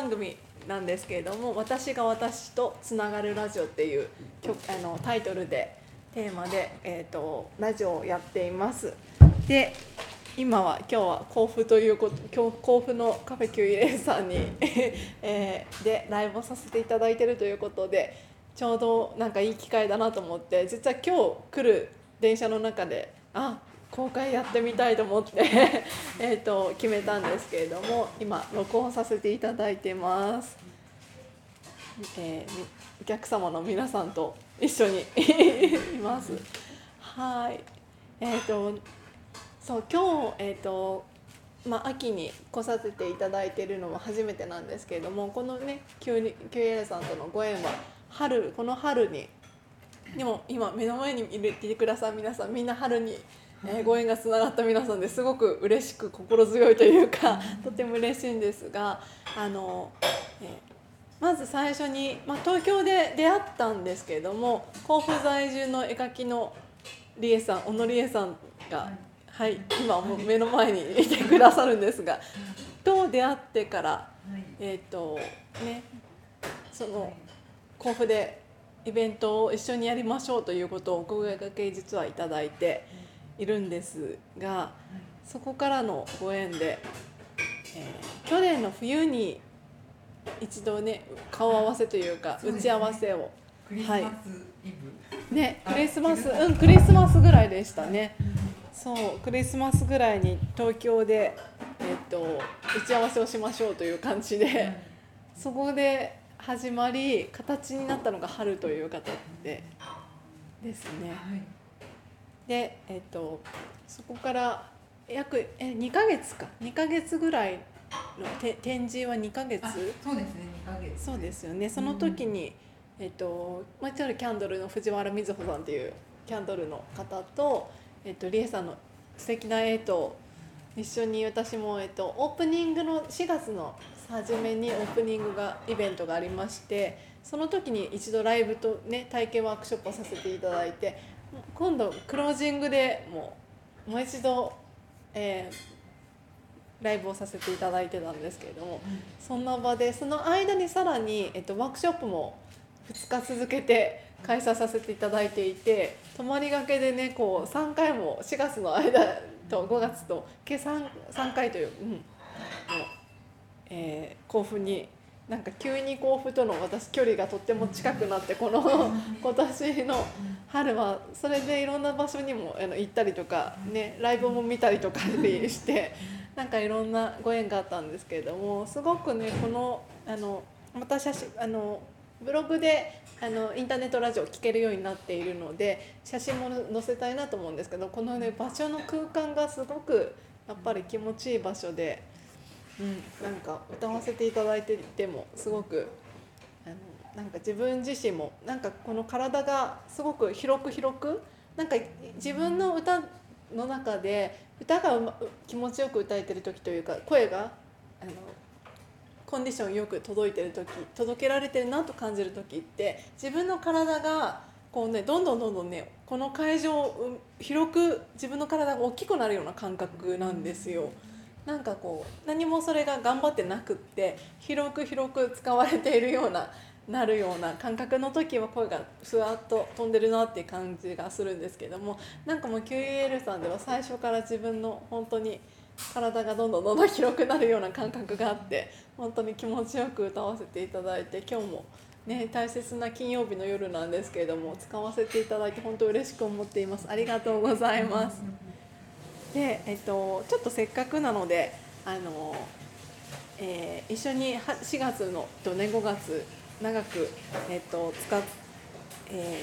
番組なんですけれども「私が私とつながるラジオ」っていう曲あのタイトルでテーマで、えーと、ラジオをやっています。で今は今日は甲府ということ今日甲府のカフェキュイレイさんに えー、でライブをさせていただいてるということでちょうどなんかいい機会だなと思って実は今日来る電車の中であ公開やってみたいと思って えと決めたんですけれども今録音させていただいてます、えー、お客様の皆さんと一緒に います。はい。えっ、ー、とそう今日えっ、ー、とまあ、秋に来させていただいているのは初めてなんですけれどもこのね QL さんとのご縁は春この春にでも今目の前にいるいてくださる皆さんみんな春に、えー、ご縁がつながった皆さんですごく嬉しく心強いというかとても嬉しいんですがあの、えー、まず最初に、まあ、東京で出会ったんですけれども甲府在住の絵描きの理恵さん小野理恵さんが、はい、今も目の前にいてくださるんですがと出会ってから、えっ、ー、とねその甲府でイベントを一緒にやりましょうということをお声がけ実はいただいているんですがそこからのご縁で、えー、去年の冬に一度ね顔合わせというか打ち合わせを、はい。ねクリスマスうんクリスマスぐらいでしたね。そうクリスマスぐらいに東京でえっと打ち合わせをしましょうという感じでそこで始まり形になったのが春という形でですね。はい、で、えっと、そこから約え2か月か。2か月ぐらいのて展示は2か月？そうですね。2ヶ月。そうですよね。その時に、うん、えっともちろんキャンドルの藤原瑞穂さんっていうキャンドルの方と、えっと、リエさんの素敵な絵と一緒に私も、えっと、オープニングの4月の初めにオープニングがイベントがありましてその時に一度ライブとね体験ワークショップをさせていただいて今度クロージングでもうもう一度、えー、ライブをさせていただいてたんですけれども、そんな場でその間にさらに、えっと、ワークショップも2日続けて開催させていただいていて泊まりがけでねこう3回も4月の間と5月と計 3, 3回という、うん、もうえー、甲府になんか急に甲府との私距離がとっても近くなってこの今年の春はそれでいろんな場所にもあの行ったりとか、ね、ライブも見たりとかしてなんかいろんなご縁があったんですけれどもすごくねこのあのまた写真あのブログであのインターネットラジオ聴けるようになっているので写真も載せたいなと思うんですけどこのね場所の空間がすごくやっぱり気持ちいい場所で。うん、なんか歌わせていただいててもすごくあのなんか自分自身もなんかこの体がすごく広く広くなんか自分の歌の中で歌が、ま、気持ちよく歌えてる時というか声があのコンディションよく届いてる時届けられてるなと感じる時って自分の体がこうねどんどんどんどんねこの会場を広く自分の体が大きくなるような感覚なんですよ。なんかこう何もそれが頑張ってなくって広く広く使われているようななるような感覚の時は声がふわっと飛んでるなっていう感じがするんですけどもなんかもう QEL さんでは最初から自分の本当に体がどんどんどんどん広くなるような感覚があって本当に気持ちよく歌わせていただいて今日もね大切な金曜日の夜なんですけれども使わせていただいて本当嬉しく思っていますありがとうございます。で、えっと、ちょっとせっかくなのであの、えー、一緒に4月のと、ね、5月長く、えっと使っえ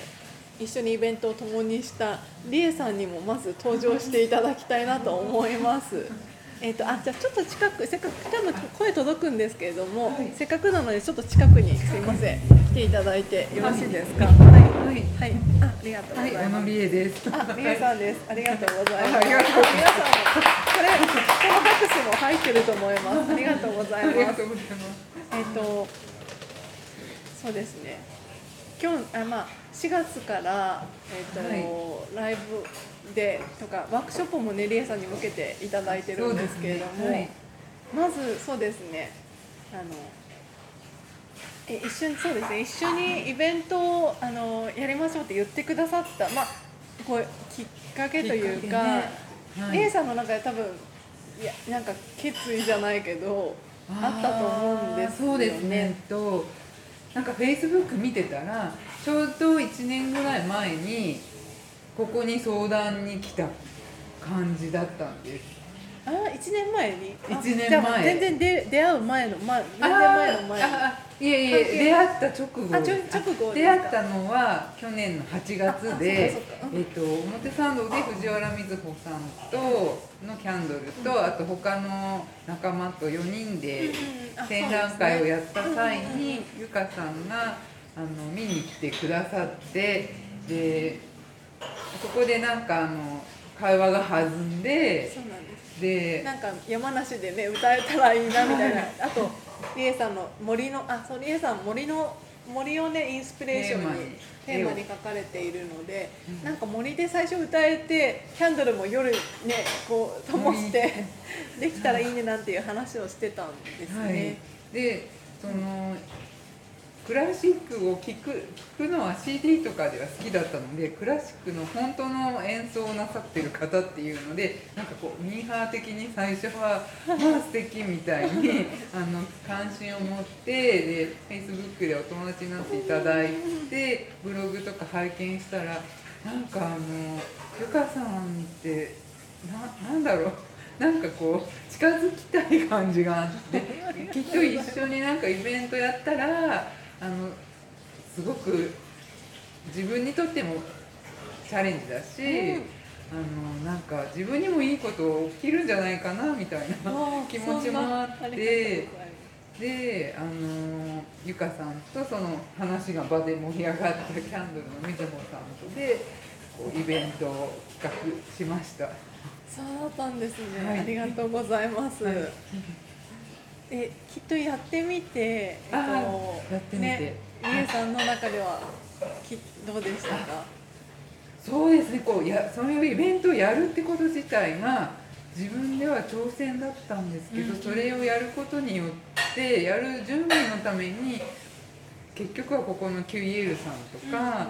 ー、一緒にイベントを共にしたりえさんにもまず登場していただきたいなと思います。えーと、あじゃあちょっと近くせっかく多分声届くんですけれども、はい、せっかくなのでちょっと近くにすいません来ていただいてよろしいですか？はいはいはいあありがとうございます。はい、理恵です。あ理恵さんです。ありがとうございます。皆さんもこれこの拍手も入ってると思います。ありがとうございます。えっ、ー、とそうですね。今日あまあ4月からえっ、と、ライブでとかワークショップもねりえさんに向けていただいてるんですけれども、そうですねまずそうですねあのえ一緒にそうですね。一緒にイベントをあのやりましょうって言ってくださったまあこうきっかけというか、ね。はい。りえさんの中で多分いやなんか決意じゃないけどあったと思うんですよね。そうですね。となんかフェイスブック見てたらちょうど1年ぐらい前にここに相談に来た感じだったんですあ1年前に？あ一年前。全然出出会う前の、まあ、全然前の前いえいえ出会った直後。直後出会ったのは去年の8月でえっと表参道で藤原瑞穂さんとのキャンドルと、あと他の仲間と4人であ展覧会をやった際そうですねにゆかさんがあの見に来てくださってでそこでなんかあの会話が弾んでそうなんでなんか山梨でね歌えたらいいなみたいな。あとりえさんの森のあそうりえさん森の森をねインスピレーションにテーマに書かれているので、うん。なんか森で最初歌えてキャンドルも夜ねこう灯して できたらいいねなんていう話をしてたんですね。はい、でそのクラシックを聴く聴くのは CD とかでは好きだったのでクラシックの本当の演奏をなさってる方っていうのでなんかこうミーハー的に最初はまあ素敵みたいに あの関心を持ってで Facebook でお友達になっていただいてブログとか拝見したらなんかあのゆかさんってななんだろう。なんかこう近づきたい感じがあってきっと一緒になんかイベントやったらあのすごく自分にとってもチャレンジだし、うん。あのなんか自分にもいいこと起きるんじゃないかなみたいな気持ちもあってであのゆかさんとその話が場で盛り上がったキャンドルのみずほさんとでこうイベントを企画しました。そうだったんですね、はい。ありがとうございます。はいえきっとやってみて、えっと、やってみて。ね、さんの中ではきどうでしたか？そうですねこうやそういうイベントをやるってこと自体が自分では挑戦だったんですけど、うんそれをやることによってやる準備のために結局はここの QEL さんとか、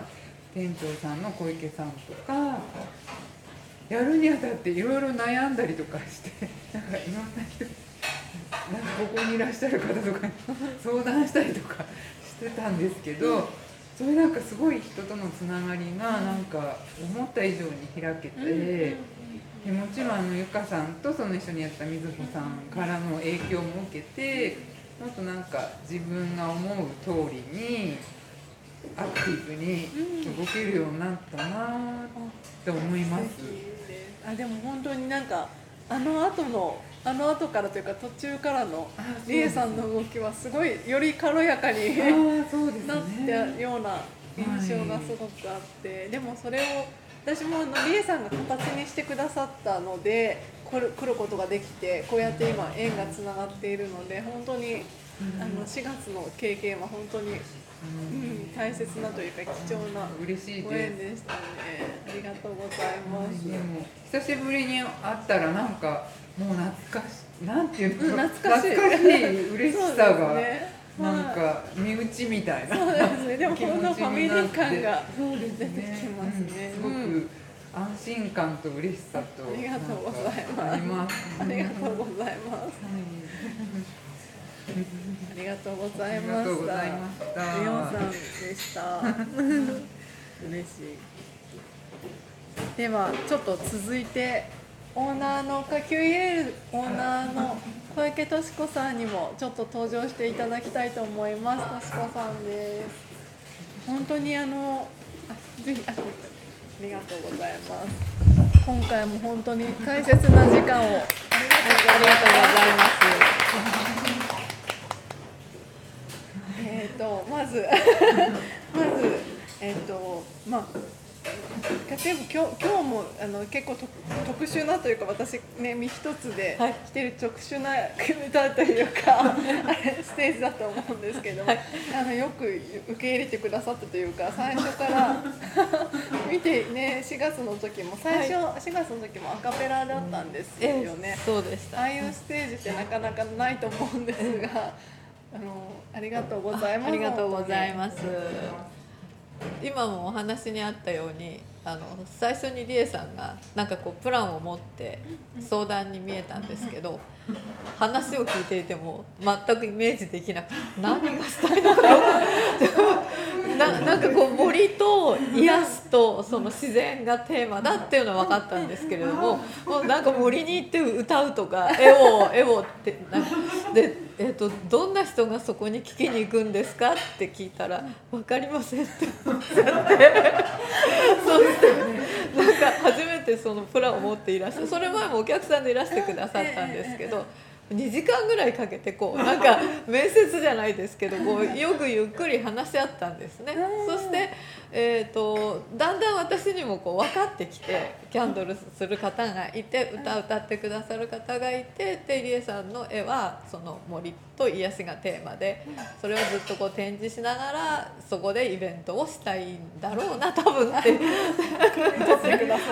店長さんの小池さんとかやるにあたっていろいろ悩んだりとかしてなんかいろんな人ここにいらっしゃる方とかに相談したりとかしてたんですけど、それなんかすごい人とのつながりがなんか思った以上に開けて、でもちろんあのゆかさんとその一緒にやったみずほさんからの影響も受けてもっとなんか自分が思う通りにアクティブに動けるようになったなって思います。あでも本当になんかあの後のあの後からというか途中からのあそうですりえさんの動きはすごいより軽やかにね。なったような印象がすごくあって、でもそれを私もあのりえさんが形にしてくださったので来る来ることができてこうやって今縁がつながっているので本当にあの4月の経験は本当に、うん、大切なというか貴重な嬉しいご。縁でしたね。ありがとうございます。久しぶりに会ったらなんかもう懐かしいなんていうの、うん懐かしい。懐かしい嬉しさが、なんか身内みたいな。そうですね。でも このファミリー感が出てきますね。うんすごく安心感と嬉しさとありがとうございます。ありがとうございます。ありがとうございました。ざいましたリオさんでした。嬉しい。ではちょっと続いてオーナーのか QEL オーナーの小池敏子さんにもちょっと登場していただきたいと思います。敏子さんです。本当にあのあぜひあありがとうございます。今回も本当に大切な時間をありがとうございます。えっ、とまず まずえっ、とまあ例えば今日今日もあの結構と特殊なというか私ね身一つではい。来てる特殊な歌というか、あ れステージだと思うんですけども、あのよく受け入れてくださったというか最初から 見てね4月の時も最初、4月の時もアカペラだったんですよね。そうでした。ああいうステージってなかなかないと思うんですが、あのありがとうございます。ありがとうござい。ます。今もお話にあったようにあの最初に理恵さんがなんかこうプランを持って相談に見えたんですけど話を聞いていても全くイメージできなくて何がしたいのかよななんかこう森と癒すとその自然がテーマだっていうのは分かったんですけれどももうなんか森に行って歌うとか絵を絵をってなんかで、えー、とどんな人がそこに聞きに行くんですかって聞いたら「分かりません」っておっしゃって。そうしてなんか初めてそのプランを持っていらっしゃる。それ前もお客さんでいらしてくださったんですけど。2時間ぐらいかけてこうなんか面接じゃないですけどこうよくゆっくり話し合ったんですね。そして、えー、とだんだん私にもこう分かってきてキャンドルする方がいて歌歌ってくださる方がいてでリエさんの絵はその森と癒しがテーマでそれをずっとこう展示しながらそこでイベントをしたいんだろうな多分って。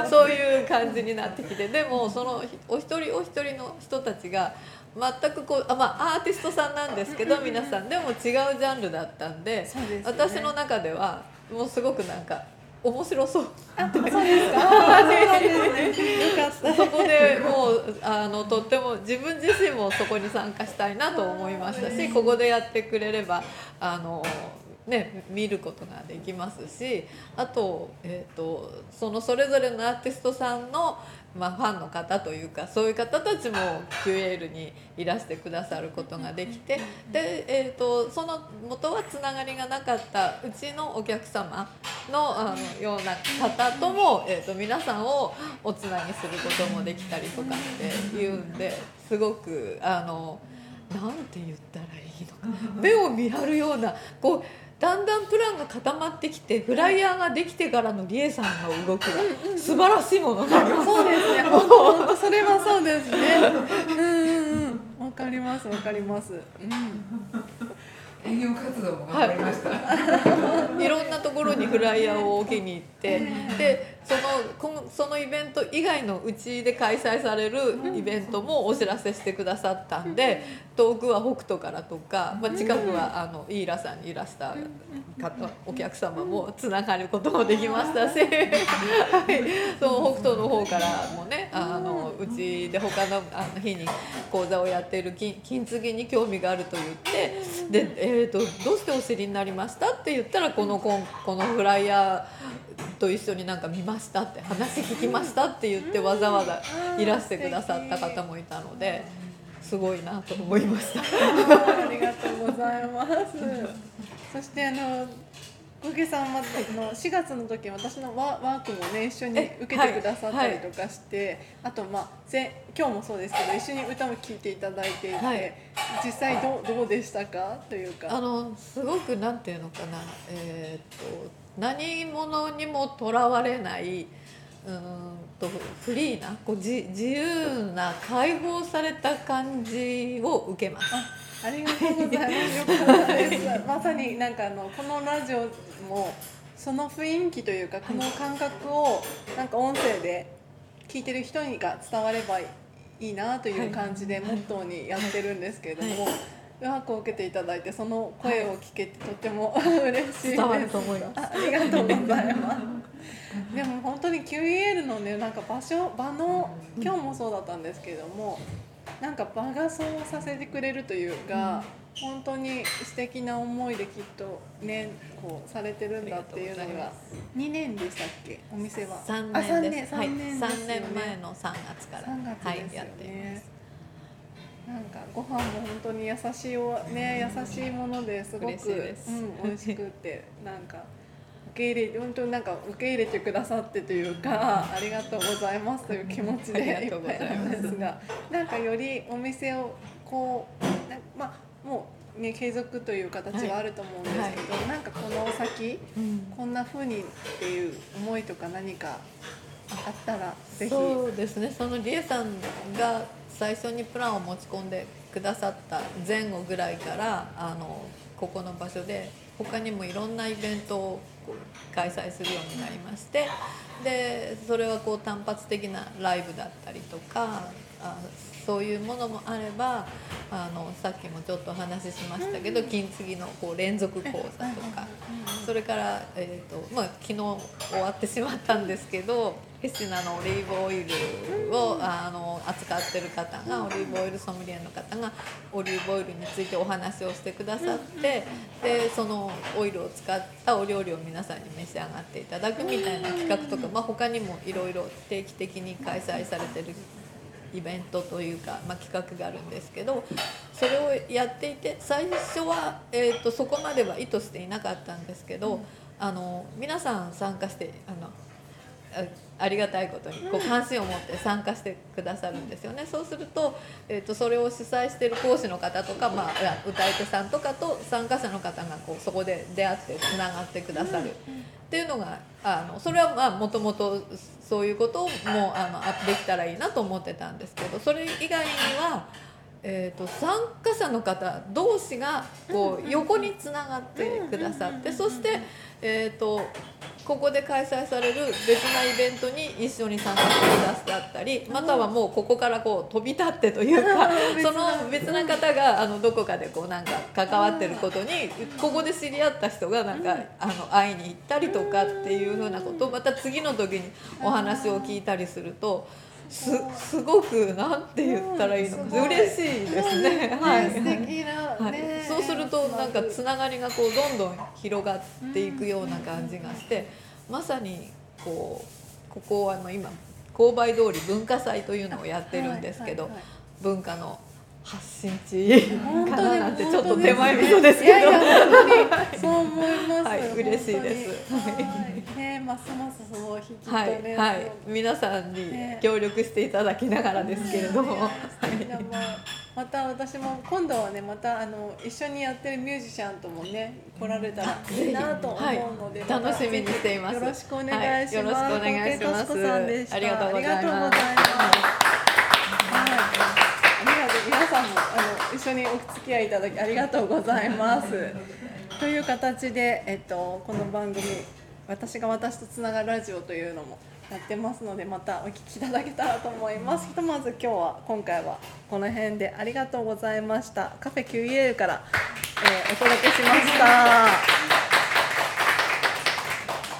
そういう感じになってきてでもそのお一人お一人の人たちが全くこうあまあアーティストさんなんですけど皆さんでも違うジャンルだったんでね。私の中ではもうすごくなんか面白そうあ、そうですか？よかった。そこでもうあのとっても自分自身もそこに参加したいなと思いましたしここでやってくれればあの、ね、見ることができますしあと,、えー、とそのそれぞれのアーティストさんの、まあ、ファンの方というかそういう方たちも QL にいらしてくださることができてで、えー、とその元はつながりがなかったうちのお客様のあのような方とも、えー、と皆さんをおつなぎすることもできたりとかっていうんですごくあのなんて言ったらいいのか目を見張るようなこうだんだんプランが固まってきてフライヤーができてからのリエさんの動きが素晴らしいものになります。そうですね。本当本当それはそうですね。うんうんうん。わかりますわかります。うん。営業活動も頑張りました、い。ろんなところにフライヤーを置きに行ってでそのそのイベント以外のうちで開催されるイベントもお知らせしてくださったんで遠くは北斗からとか、まあ、近くはあのイーラさんにいらした方お客様もつながることもできましたし、はい、そう北斗の方からもねあのうちで他のあの日に講座をやっている金金継ぎに興味があると言ってで、えー、とどうしてお知りになりました？って言ったらこのここのフライヤーと一緒になんか見ましたって話聞きましたって言ってわざわざいらしてくださった方もいたのですごいなと思いました。ありがとうございます。そしてあの小池さんはあの4月の時私のワワークもね一緒にえ受けてくださったりとかして、あとまあぜ今日もそうですけど一緒に歌も聴いていただいていて、はい実際どうどうでしたか？というか。あのすごくなんていうのかな、えー、と何者にもとらわれないうーんとフリーなこう自自由な解放された感じを受けます。ありがとうございます。まさになんかあのこのラジオもその雰囲気というかこの感覚をなんか音声で聞いてる人にが伝わればいいなという感じでモットーにやってるんですけれども。ワークを受けていただいてその声を聞けてとても嬉しいです。伝わると思いますあありがとうございます。でも本当に QEL のねなんか場所場の今日もそうだったんですけれどもなんか場がそうさせてくれるというか、本当に素敵な思いできっとねこうされてるんだっていうのが2年でしたっけ？お店は。3あ年です。はい、3年ですよね。3年前の3月から、3月はいやっていねます。なんかご飯も本当に優しいおね優しいものですごくうん美味しくてなんか受け入れ本当になんか受け入れてくださってというかありがとうございますという気持ちでいます。いっぱいなんですがなんかよりお店をこうなまあもうね継続という形があると思うんですけど、なんかこの先うん。こんな風にっていう思いとか何かあったらぜひ。そうですね。そのりえさんが最初にプランを持ち込んでくださった前後ぐらいからあのここの場所で他にもいろんなイベントを開催するようになりましてでそれはこう単発的なライブだったりとかあそういうものもあればあのさっきもちょっとお話ししましたけど金継ぎのこう連続講座とか。それから、えーとまあ、昨日終わってしまったんですけどヘシナのオリーブオイルをあの扱ってる方がオリーブオイルソムリエの方がオリーブオイルについてお話をしてくださってでそのオイルを使ったお料理を皆さんに召し上がっていただくみたいな企画とか、まあ、他にもいろいろ定期的に開催されてるイベントというか、まあ、企画があるんですけどそれをやっていて最初は、えー、とそこまでは意図していなかったんですけど、あの皆さん参加してあのあありがたいことにこう関心を持って参加してくださるんですよね。そうすると,、えー、とそれを主催している講師の方とか、まあ、歌い手さんとかと参加者の方がこうそこで出会ってつながってくださる。っていうのがあのそれはもともとそういうこともあのあできたらいいなと思ってたんですけどそれ以外には、えー、と参加者の方同士がこう横につながってくださってそして、えー、とここで開催される別なイベントに一緒に参加してくださったりまたはもうここからこう飛び立ってというかその別な方があのどこかでこうなんか関わってることにここで知り合った人がなんかあの会いに行ったりとかっていうふうなことをまた次の時にお話を聞いたりすると。すすごくなんて言ったらいいのか嬉しいですね。はい。素敵なはいね。そうするとなんかつながりがこうどんどん広がっていくような感じがしてまさにこうここはあの今購買通り文化祭というのをやってるんですけど文化の発信地本当かななんてにちょっと手前味噌ですけど。いやいや本当にそう思います。はい。嬉しいです。はい。ねますますその引きとはい。ね。はい。皆さんにね協力していただきながらですけれども、は素敵なまた私も今度はねまたあの一緒にやってるミュージシャンともね来られたらいいなと思うので、はい。楽しみにしています。よろしくお願いします。はい。よろしくお願いします。ありがとうございますありがとうございます。はい。ありがとう皆さんもあの一緒にお付き合いいただきありがとうございます。という形でえっとこの番組私が私とつながるラジオというのもやってますのでまたお聴きいただけたらと思います。ひとまず今日は今回はこの辺でありがとうございました。カフェ QEL から、えーお届けしました。